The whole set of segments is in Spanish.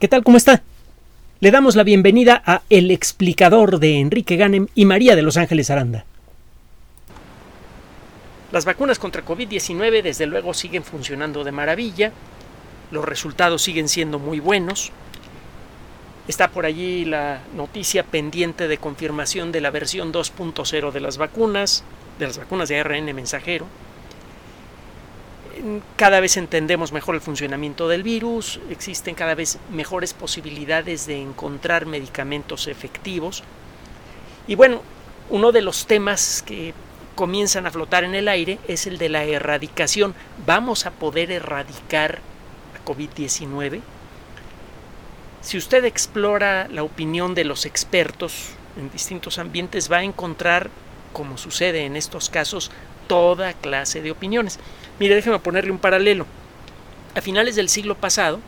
¿Qué tal? ¿Cómo está? Le damos la bienvenida a El explicador de Enrique Ganem y María de Los Ángeles Aranda. Las vacunas contra COVID-19 desde luego siguen funcionando de maravilla, los resultados siguen siendo muy buenos. Está por allí la noticia pendiente de confirmación de la versión 2.0 de las vacunas, de las vacunas de ARN mensajero cada vez entendemos mejor el funcionamiento del virus, existen cada vez mejores posibilidades de encontrar medicamentos efectivos. Y bueno, uno de los temas que comienzan a flotar en el aire es el de la erradicación. ¿Vamos a poder erradicar la COVID-19? Si usted explora la opinión de los expertos en distintos ambientes, va a encontrar, como sucede en estos casos, toda clase de opiniones. Mire, déjeme ponerle un paralelo. A finales del siglo pasado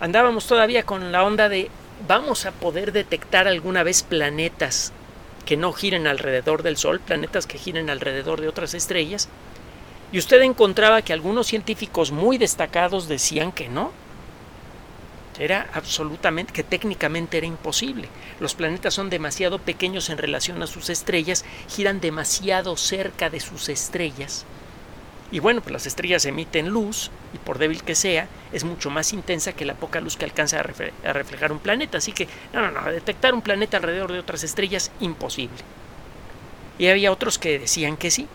andábamos todavía con la onda de vamos a poder detectar alguna vez planetas que no giren alrededor del Sol, planetas que giren alrededor de otras estrellas, y usted encontraba que algunos científicos muy destacados decían que no, era absolutamente, que técnicamente era imposible. Los planetas son demasiado pequeños en relación a sus estrellas, giran demasiado cerca de sus estrellas. Y bueno, pues las estrellas emiten luz, y por débil que sea, es mucho más intensa que la poca luz que alcanza a, reflejar un planeta. Así que, no, no, no, detectar un planeta alrededor de otras estrellas, imposible. Y había otros que decían que sí.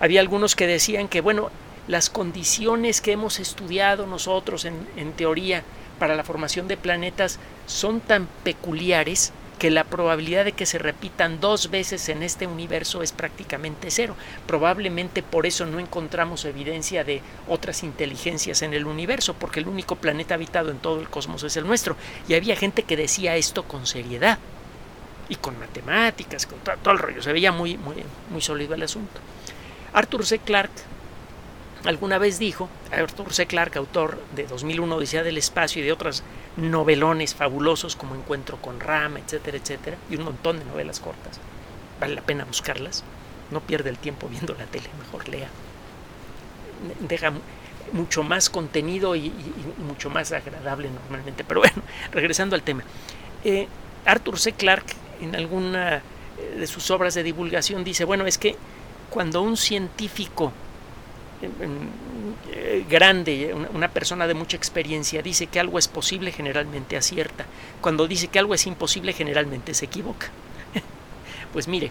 Había algunos que decían que, bueno, las condiciones que hemos estudiado nosotros en, teoría para la formación de planetas son tan peculiares que la probabilidad de que se repitan dos veces en este universo es prácticamente cero. Probablemente por eso no encontramos evidencia de otras inteligencias en el universo, porque el único planeta habitado en todo el cosmos es el nuestro. Y había gente que decía esto con seriedad y con matemáticas, con todo, el rollo. Se veía muy, muy, muy sólido el asunto. Arthur C. Clarke alguna vez dijo, Arthur C. Clarke, autor de 2001 Odisea del Espacio y de otros novelones fabulosos como Encuentro con Rama, etcétera, etcétera, y un montón de novelas cortas, vale la pena buscarlas, no pierde el tiempo viendo la tele, mejor lea. Deja mucho más contenido y, mucho más agradable normalmente. Pero bueno, regresando al tema. Eh, Arthur C. Clarke en alguna eh, de sus obras de divulgación dice, bueno, es que cuando un científico grande, una persona de mucha experiencia, dice que algo es posible, generalmente acierta. Cuando dice que algo es imposible, generalmente se equivoca. pues mire,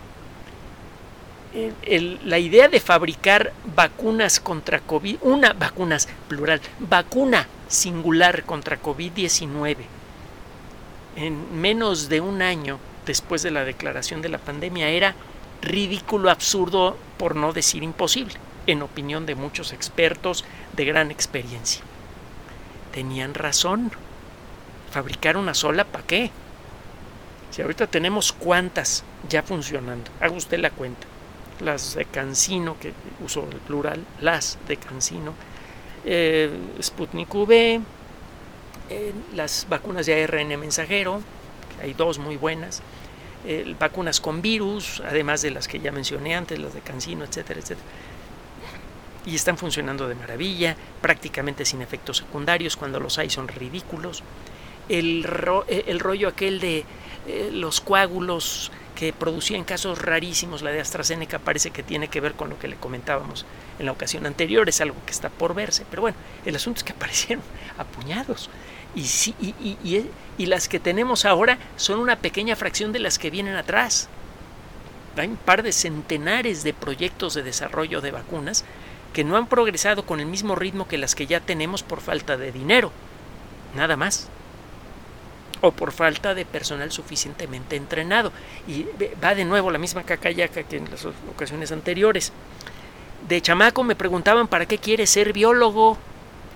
la idea de fabricar vacunas contra COVID, una vacunas plural, vacuna singular contra COVID-19 en menos de un año después de la declaración de la pandemia era ridículo, absurdo, por no decir imposible en opinión de muchos expertos de gran experiencia. Tenían razón. Fabricar una sola, ¿para qué? Si ahorita tenemos cuántas ya funcionando, haga usted la cuenta. Las de Cancino, que uso el plural, las de Cancino, eh, Sputnik V, eh, las vacunas de ARN mensajero, hay dos muy buenas, eh, vacunas con virus, además de las que ya mencioné antes, las de Cancino, etcétera, etcétera y están funcionando de maravilla, prácticamente sin efectos secundarios, cuando los hay son ridículos. El, eh, el rollo aquel de eh, los coágulos que producía en casos rarísimos la de AstraZeneca parece que tiene que ver con lo que le comentábamos en la ocasión anterior, es algo que está por verse, pero bueno, el asunto es que aparecieron apuñados. Y, sí, y, y, y las que tenemos ahora son una pequeña fracción de las que vienen atrás. Hay un par de centenares de proyectos de desarrollo de vacunas que no han progresado con el mismo ritmo que las que ya tenemos por falta de dinero, nada más, o por falta de personal suficientemente entrenado. Y va de nuevo la misma cacayaca que en las ocasiones anteriores. De chamaco me preguntaban para qué quieres ser biólogo.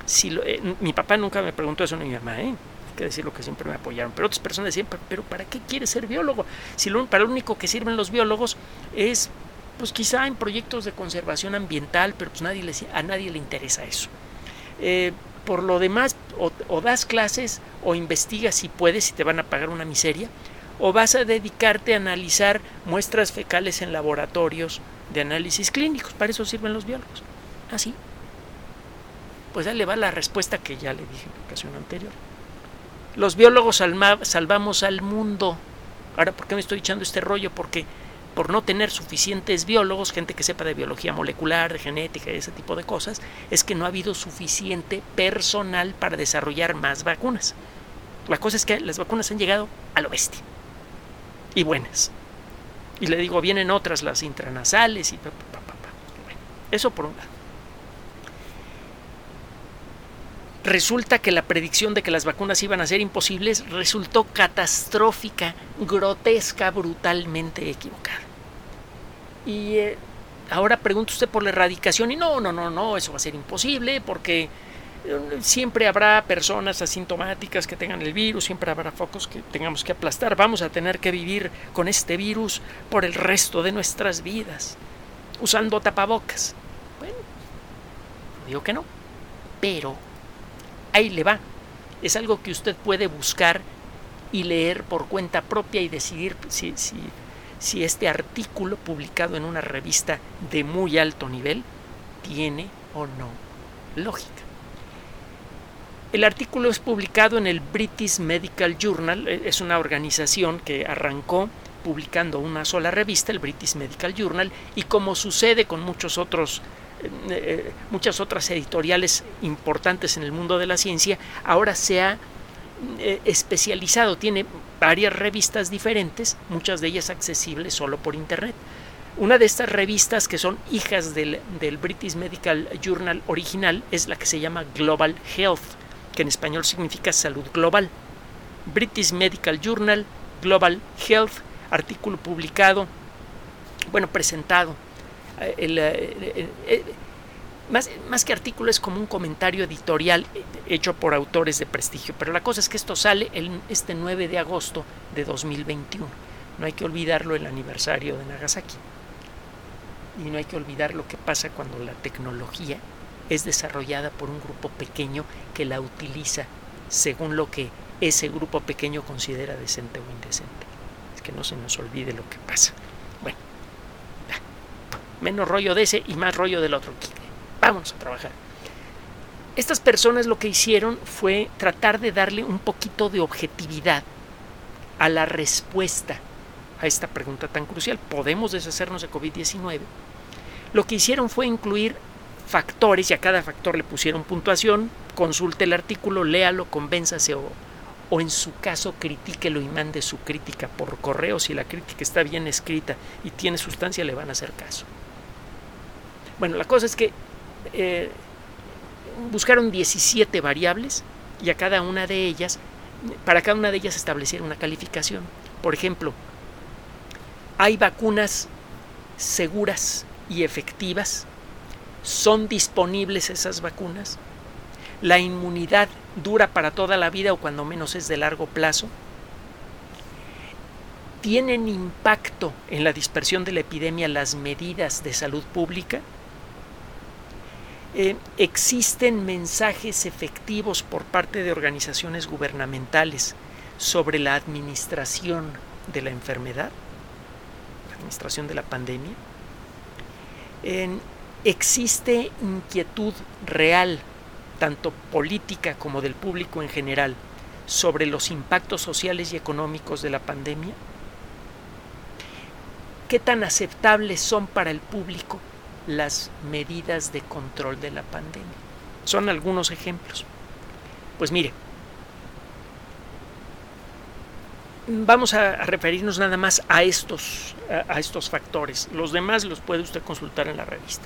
Si eh, mi papá nunca me preguntó eso ni mi mamá, ¿eh? Hay que decir lo que siempre me apoyaron. Pero otras personas decían, pero ¿para qué quieres ser biólogo? Si para lo único que sirven los biólogos es pues quizá en proyectos de conservación ambiental, pero pues nadie le, a nadie le interesa eso. Eh, por lo demás, o, das clases o investigas si puedes, si te van a pagar una miseria, o vas a dedicarte a analizar muestras fecales en laboratorios de análisis clínicos. Para eso sirven los biólogos. Así. Ah, pues ya le va la respuesta que ya le dije en la ocasión anterior. Los biólogos salvamos al mundo. Ahora, ¿por qué me estoy echando este rollo? Porque por no tener suficientes biólogos, gente que sepa de biología molecular, de genética y ese tipo de cosas, es que no ha habido suficiente personal para desarrollar más vacunas. La cosa es que las vacunas han llegado a lo bestia. Y buenas. Y le digo, vienen otras, las intranasales y... eso por un lado. Resulta que la predicción de que las vacunas iban a ser imposibles resultó catastrófica, grotesca, brutalmente equivocada. Y eh, ahora pregunta usted por la erradicación y no, no, no, no, eso va a ser imposible porque eh, siempre habrá personas asintomáticas que tengan el virus, siempre habrá focos que tengamos que aplastar, vamos a tener que vivir con este virus por el resto de nuestras vidas, usando tapabocas. Bueno, digo que no, pero ahí le va. Es algo que usted puede buscar y leer por cuenta propia y decidir si, este artículo publicado en una revista de muy alto nivel tiene o no lógica. El artículo es publicado en el British Medical Journal, e, es una organización que arrancó publicando una sola revista, el British Medical Journal, y como sucede con muchos otros eh, eh, muchas otras editoriales importantes en el mundo de la ciencia, ahora se ha eh, especializado, tiene varias revistas diferentes, muchas de ellas accesibles solo por Internet. Una de estas revistas que son hijas del, del British Medical Journal original es la que se llama Global Health, que en español significa salud global. British Medical Journal, Global Health, artículo publicado, bueno, presentado eh, eh, más, más, que artículo es como un comentario editorial hecho por autores de prestigio. Pero la cosa es que esto sale el, este 9 de agosto de 2021. No hay que olvidarlo el aniversario de Nagasaki. Y no hay que olvidar lo que pasa cuando la tecnología es desarrollada por un grupo pequeño que la utiliza según lo que ese grupo pequeño considera decente o indecente. Que no se nos olvide lo que pasa. Bueno, menos rollo de ese y más rollo del otro. Vamos a trabajar. Estas personas lo que hicieron fue tratar de darle un poquito de objetividad a la respuesta a esta pregunta tan crucial. ¿Podemos deshacernos de COVID-19? Lo que hicieron fue incluir factores y a cada factor le pusieron puntuación, consulte el artículo, léalo, convénzase o, o en su caso critíquelo y mande su crítica por correo. Si la crítica está bien escrita y tiene sustancia, le van a hacer caso. Bueno, la cosa es que eh, buscaron 17 variables y a cada una de ellas, para cada una de ellas establecieron una calificación. Por ejemplo, hay vacunas seguras y efectivas ¿Son disponibles esas vacunas? ¿La inmunidad dura para toda la vida o cuando menos es de largo plazo? ¿Tienen impacto en la dispersión de la epidemia las medidas de salud pública? Eh, ¿Existen mensajes efectivos por parte de organizaciones gubernamentales sobre la administración de la enfermedad, la administración de la pandemia? Existe inquietud real, tanto política como del público en general, sobre los impactos sociales y económicos de la pandemia? ¿Qué tan aceptables son para el público las medidas de control de la pandemia? Son algunos ejemplos. Pues mire, vamos a, referirnos nada más a estos, a estos factores. Los demás los puede usted consultar en la revista.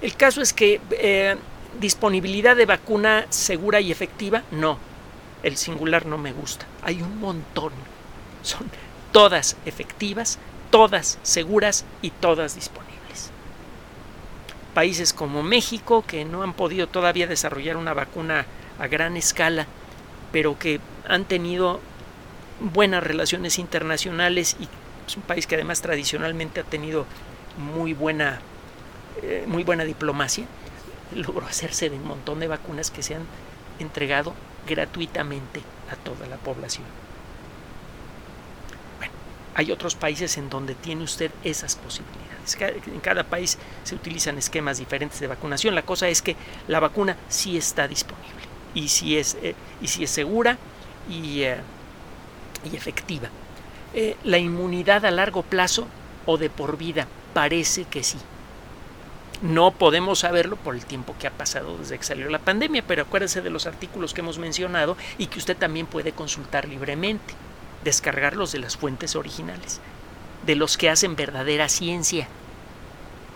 El caso es que eh, disponibilidad de vacuna segura y efectiva, no. El singular no me gusta. Hay un montón. Son todas efectivas, todas seguras y todas disponibles. Países como México, que no han podido todavía desarrollar una vacuna a gran escala, pero que han tenido buenas relaciones internacionales y es un país que además tradicionalmente ha tenido muy buena eh, muy buena diplomacia, logró hacerse de un montón de vacunas que se han entregado gratuitamente a toda la población. Bueno, hay otros países en donde tiene usted esas posibilidades. En cada país se utilizan esquemas diferentes de vacunación. La cosa es que la vacuna sí está disponible y si es, eh, y es segura y, eh, y efectiva. Eh, la inmunidad a largo plazo o de por vida parece que sí. No podemos saberlo por el tiempo que ha pasado desde que salió la pandemia, pero acuérdese de los artículos que hemos mencionado y que usted también puede consultar libremente, descargarlos de las fuentes originales, de los que hacen verdadera ciencia.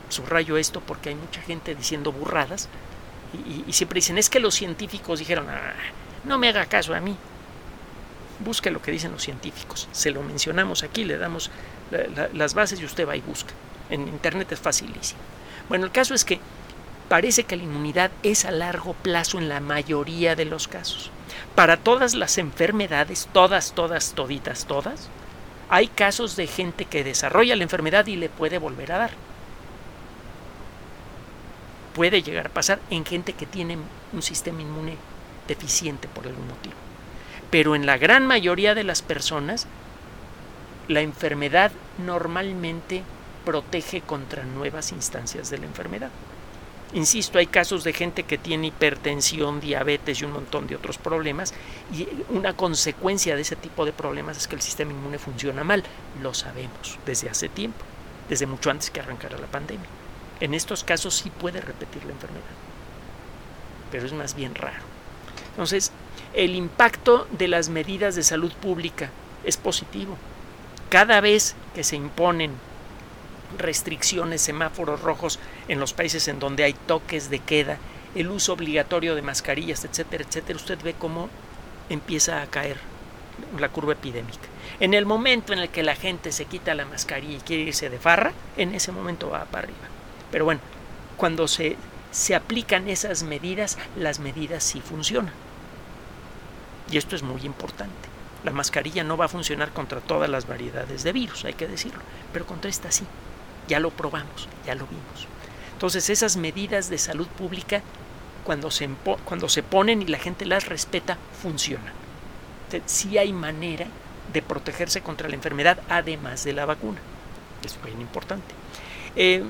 Subrayo esto porque hay mucha gente diciendo burradas y, siempre dicen, es que los científicos dijeron, ah, no me haga caso a mí. Busque lo que dicen los científicos. Se lo mencionamos aquí, le damos las bases y usted va y busca. En Internet es facilísimo. Bueno, el caso es que parece que la inmunidad es a largo plazo en la mayoría de los casos. Para todas las enfermedades, todas, todas, toditas, todas, hay casos de gente que desarrolla la enfermedad y le puede volver a dar. Puede llegar a pasar en gente que tiene un sistema inmune deficiente por algún motivo. Pero en la gran mayoría de las personas, la enfermedad normalmente protege contra nuevas instancias de la enfermedad. Insisto, hay casos de gente que tiene hipertensión, diabetes y un montón de otros problemas y una consecuencia de ese tipo de problemas es que el sistema inmune funciona mal. Lo sabemos desde hace tiempo, desde mucho antes que arrancara la pandemia. En estos casos sí puede repetir la enfermedad, pero es más bien raro. Entonces, el impacto de las medidas de salud pública es positivo. Cada vez que se imponen restricciones, semáforos rojos en los países en donde hay toques de queda, el uso obligatorio de mascarillas, etcétera, etcétera, usted ve cómo empieza a caer la curva epidémica. En el momento en el que la gente se quita la mascarilla y quiere irse de farra, en ese momento va para arriba. Pero bueno, cuando se, se aplican esas medidas, las medidas sí funcionan. Y esto es muy importante. La mascarilla no va a funcionar contra todas las variedades de virus, hay que decirlo, pero contra esta sí. Ya lo probamos, ya lo vimos. Entonces esas medidas de salud pública, cuando se, cuando se ponen y la gente las respeta, funcionan. sí hay manera de protegerse contra la enfermedad además de la vacuna. Es muy importante. Eh,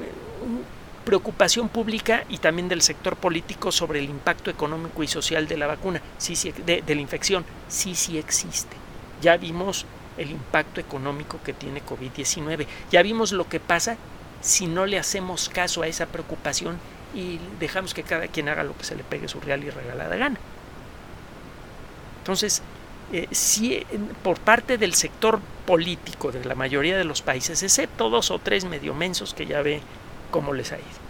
preocupación pública y también del sector político sobre el impacto económico y social de la vacuna, sí, sí, de la infección, sí, sí existe. Ya vimos el impacto económico que tiene COVID-19. Ya vimos lo que pasa si no le hacemos caso a esa preocupación y dejamos que cada quien haga lo que se le pegue su real y regalada gana. Entonces, eh, si por parte del sector político de la mayoría de los países, excepto dos o tres medio mensos que ya ve cómo les ha ido.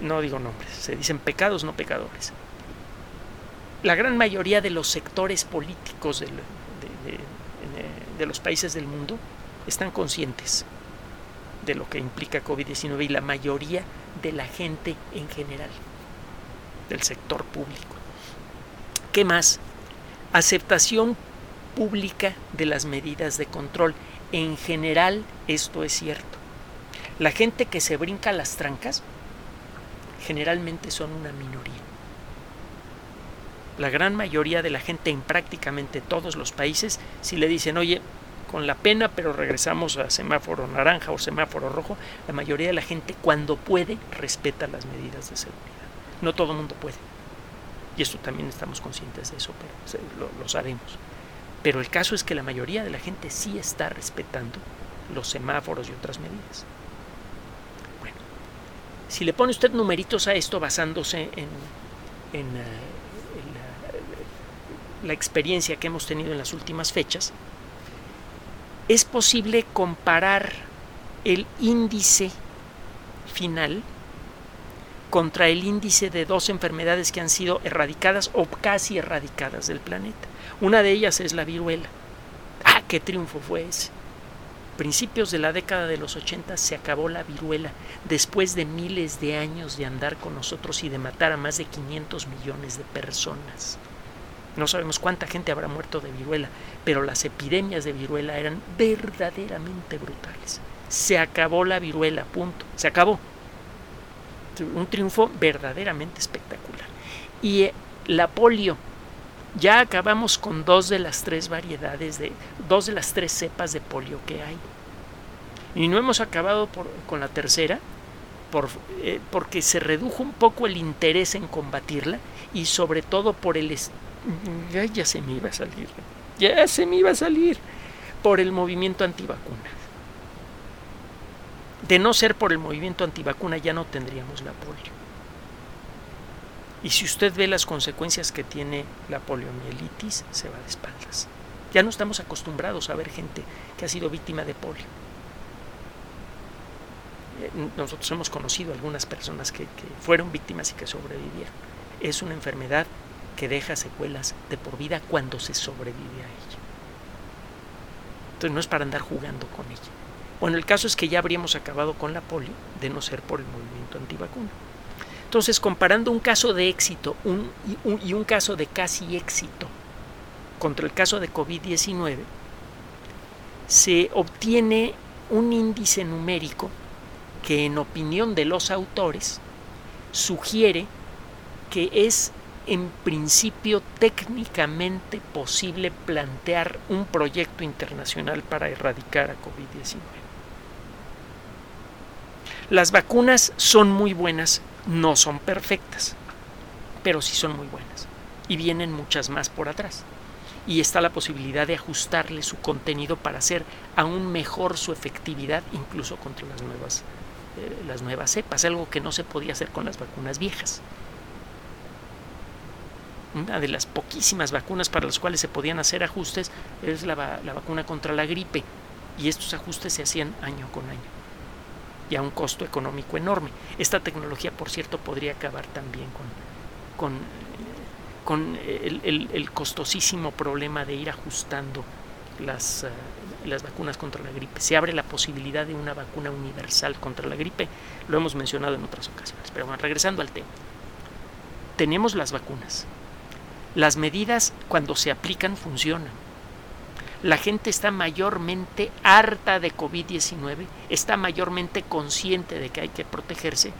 No digo nombres, se dicen pecados, no pecadores. La gran mayoría de los sectores políticos de los países del mundo están conscientes de lo que implica COVID-19 y la mayoría de la gente en general, del sector público. ¿Qué más? Aceptación pública de las medidas de control. En general esto es cierto. La gente que se brinca las trancas generalmente son una minoría. La gran mayoría de la gente en prácticamente todos los países, si le dicen, oye, con la pena, pero regresamos a semáforo naranja o semáforo rojo, la mayoría de la gente cuando puede respeta las medidas de seguridad. No todo el mundo puede. Y esto también estamos conscientes de eso, pero lo, lo sabemos. Pero el caso es que la mayoría de la gente sí está respetando los semáforos y otras medidas. Bueno, si le pone usted numeritos a esto basándose en, eh, la experiencia que hemos tenido en las últimas fechas, es posible comparar el índice final contra el índice de dos enfermedades que han sido erradicadas o casi erradicadas del planeta. Una de ellas es la viruela. ¡Ah, qué triunfo fue ese! Principios de la década de los 80 se acabó la viruela después de miles de años de andar con nosotros y de matar a más de 500 millones de personas. No sabemos cuánta gente habrá muerto de viruela, pero las epidemias de viruela eran verdaderamente brutales. Se acabó la viruela, punto. Se acabó. Un triunfo verdaderamente espectacular. Y eh, la polio, ya acabamos con dos de las tres variedades de, dos de las tres cepas de polio que hay. Y no hemos acabado con la tercera, por, eh, porque se redujo un poco el interés en combatirla y sobre todo por el Ya, se me iba a salir. Ya se me iba a salir por el movimiento antivacuna. De no ser por el movimiento antivacuna ya no tendríamos la polio. Y si usted ve las consecuencias que tiene la poliomielitis, se va de espaldas. Ya no estamos acostumbrados a ver gente que ha sido víctima de polio. Eh, nosotros hemos conocido algunas personas que, que fueron víctimas y que sobrevivieron. Es una enfermedad que deja secuelas de por vida cuando se sobrevive a ella. Entonces no es para andar jugando con ella. Bueno, el caso es que ya habríamos acabado con la polio de no ser por el movimiento antivacuna. Entonces, comparando un caso de éxito y, un, y un caso de casi éxito contra el caso de COVID-19, se obtiene un índice numérico que en opinión de los autores sugiere que es en principio técnicamente posible plantear un proyecto internacional para erradicar a COVID-19. Las vacunas son muy buenas no son perfectas, pero sí son muy buenas. Y vienen muchas más por atrás. Y está la posibilidad de ajustarle su contenido para hacer aún mejor su efectividad, incluso contra las nuevas, eh, las nuevas cepas, algo que no se podía hacer con las vacunas viejas. Una de las poquísimas vacunas para las cuales se podían hacer ajustes es la, vacuna contra la gripe, y estos ajustes se hacían año con año y a un costo económico enorme. Esta tecnología, por cierto, podría acabar también con, el, costosísimo problema de ir ajustando las, uh, las vacunas contra la gripe. Se abre la posibilidad de una vacuna universal contra la gripe, lo hemos mencionado en otras ocasiones. Pero bueno, regresando al tema, tenemos las vacunas. Las medidas cuando se aplican funcionan la gente está mayormente harta de COVID-19, está mayormente consciente de que hay que protegerse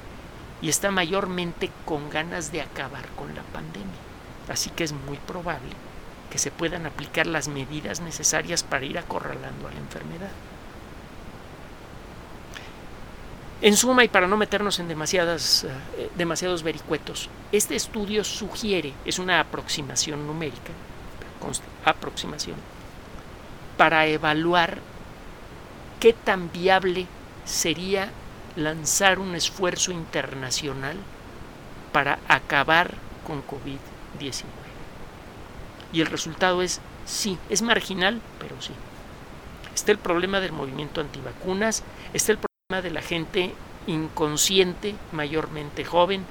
y está mayormente con ganas de acabar con la pandemia. Así que es muy probable que se puedan aplicar las medidas necesarias para ir acorralando a la enfermedad. En suma, y para no meternos en demasiadas, eh, demasiados vericuetos, este estudio sugiere, es una aproximación numérica, aproximación, para evaluar qué tan viable sería lanzar un esfuerzo internacional para acabar con COVID-19. Y el resultado es sí, es marginal, pero sí. Está el problema del movimiento antivacunas, está el de la gente inconsciente, mayormente joven,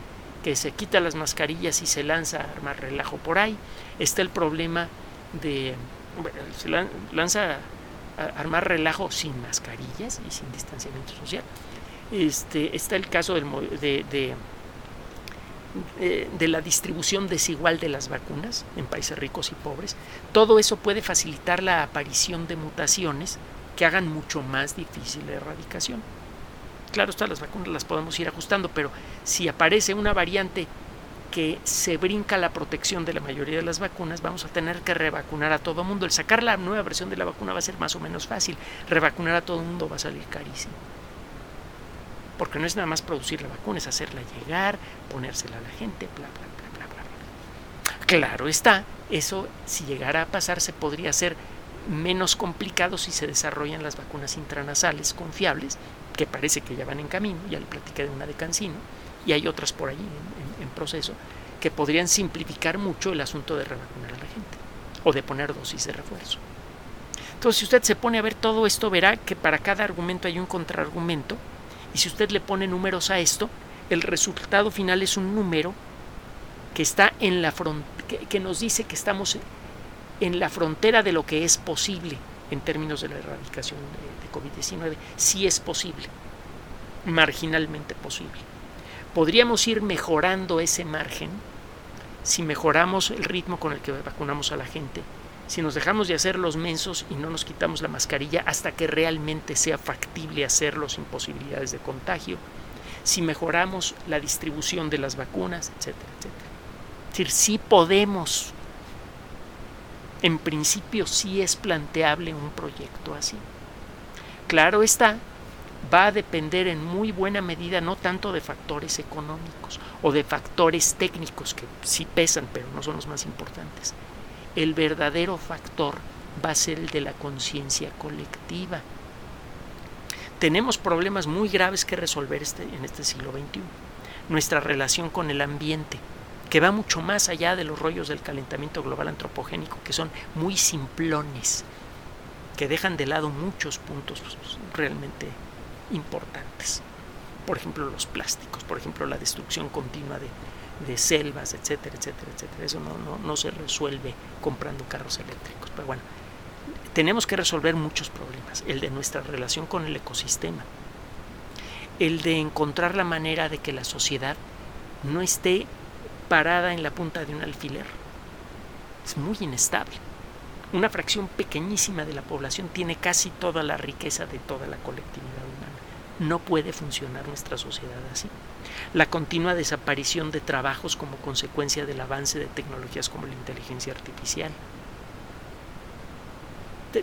que se quita las mascarillas y se lanza a armar relajo por ahí, está el problema de se lanza a armar relajo sin mascarillas y sin distanciamiento social. Este, está el caso de, de, de, la distribución desigual de las vacunas en países ricos y pobres. Todo eso puede facilitar la aparición de mutaciones que hagan mucho más difícil la erradicación. Claro, todas las vacunas las podemos ir ajustando, pero si aparece una variante que se brinca la protección de la mayoría de las vacunas, vamos a tener que revacunar a todo mundo. El sacar la nueva versión de la vacuna va a ser más o menos fácil. Revacunar a todo mundo va a salir carísimo. Porque no es nada más producir la vacuna, es hacerla llegar, ponérsela a la gente, bla, bla, bla, bla, bla. Claro está, eso si llegara a pasar se podría hacer menos complicado si se desarrollan las vacunas intranasales confiables, que parece que ya van en camino, ya le platiqué de una de Cancino, y hay otras por allí en, proceso que podrían simplificar mucho el asunto de revacunar a la gente o de poner dosis de refuerzo. Entonces, si usted se pone a ver todo esto, verá que para cada argumento hay un contraargumento y si usted le pone números a esto, el resultado final es un número que está en la que, nos dice que estamos en la frontera de lo que es posible en términos de la erradicación de COVID-19, si es posible, marginalmente posible podríamos ir mejorando ese margen si mejoramos el ritmo con el que vacunamos a la gente, si nos dejamos de hacer los mensos y no nos quitamos la mascarilla hasta que realmente sea factible hacerlo sin posibilidades de contagio, si mejoramos la distribución de las vacunas, etcétera, etcétera. Es decir, sí podemos, en principio sí es planteable un proyecto así. Claro está va a depender en muy buena medida no tanto de factores económicos o de factores técnicos que sí pesan pero no son los más importantes. El verdadero factor va a ser el de la conciencia colectiva. Tenemos problemas muy graves que resolver este, en este siglo XXI. Nuestra relación con el ambiente, que va mucho más allá de los rollos del calentamiento global antropogénico, que son muy simplones, que dejan de lado muchos puntos realmente importantes. Por ejemplo, los plásticos, por ejemplo, la destrucción continua de, selvas, etcétera, etcétera, etcétera. Eso no se resuelve comprando carros eléctricos. Pero bueno, tenemos que resolver muchos problemas. El de nuestra relación con el ecosistema. El de encontrar la manera de que la sociedad no esté parada en la punta de un alfiler. Es muy inestable. Una fracción pequeñísima de la población tiene casi toda la riqueza de toda la colectividad humana. No puede funcionar nuestra sociedad así. La continua desaparición de trabajos como consecuencia del avance de tecnologías como la inteligencia artificial.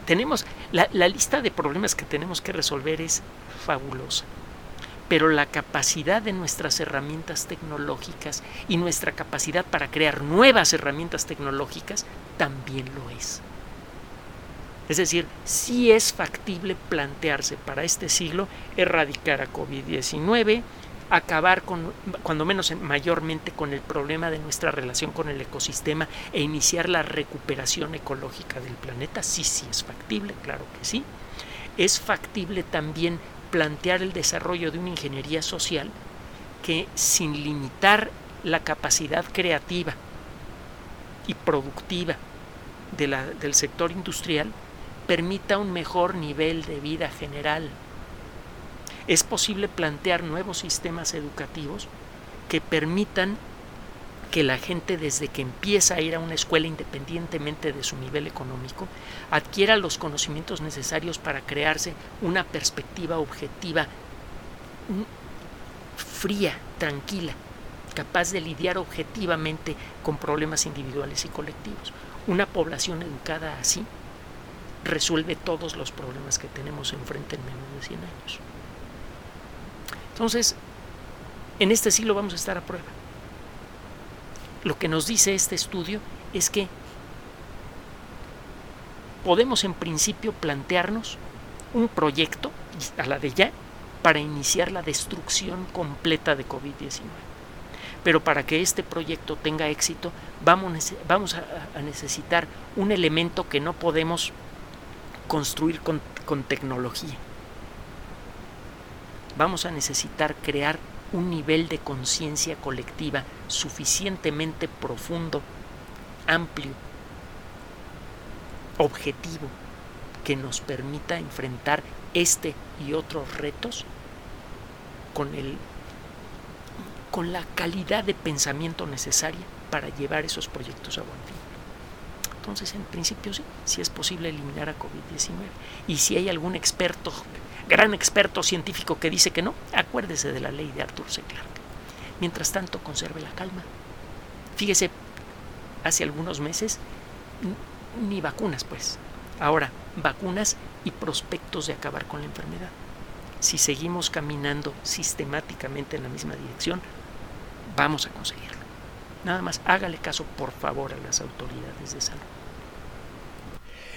Tenemos la, la lista de problemas que tenemos que resolver es fabulosa pero la capacidad de nuestras herramientas tecnológicas y nuestra capacidad para crear nuevas herramientas tecnológicas también lo es. Es decir, sí es factible plantearse para este siglo erradicar a COVID-19, acabar con, cuando menos mayormente, con el problema de nuestra relación con el ecosistema e iniciar la recuperación ecológica del planeta. Sí, sí es factible, claro que sí. Es factible también plantear el desarrollo de una ingeniería social que sin limitar la capacidad creativa y productiva del sector industrial permita un mejor nivel de vida general. Es posible plantear nuevos sistemas educativos que permitan que la gente desde que empieza a ir a una escuela independientemente de su nivel económico, adquiera los conocimientos necesarios para crearse una perspectiva objetiva fría, tranquila, capaz de lidiar objetivamente con problemas individuales y colectivos. Una población educada así resuelve todos los problemas que tenemos enfrente en menos de 100 años. Entonces, en este siglo vamos a estar a prueba. Lo que nos dice este estudio es que podemos en principio plantearnos un proyecto a la de ya para iniciar la destrucción completa de COVID-19. Pero para que este proyecto tenga éxito, vamos, vamos a, necesitar un elemento que no podemos construir con, tecnología. Vamos a necesitar crear un nivel de conciencia colectiva suficientemente profundo, amplio, objetivo, que nos permita enfrentar este y otros retos con, el, con la calidad de pensamiento necesaria para llevar esos proyectos a buen fin. Entonces, en principio sí, sí es posible eliminar a COVID-19. Y si hay algún experto gran experto científico que dice que no, acuérdese de la ley de Arthur C. Clarke. Mientras tanto, conserve la calma. Fíjese, hace algunos meses, ni vacunas, pues. Ahora, vacunas y prospectos de acabar con la enfermedad. Si seguimos caminando sistemáticamente en la misma dirección, vamos a conseguirlo. Nada más, hágale caso, por favor, a las autoridades de salud.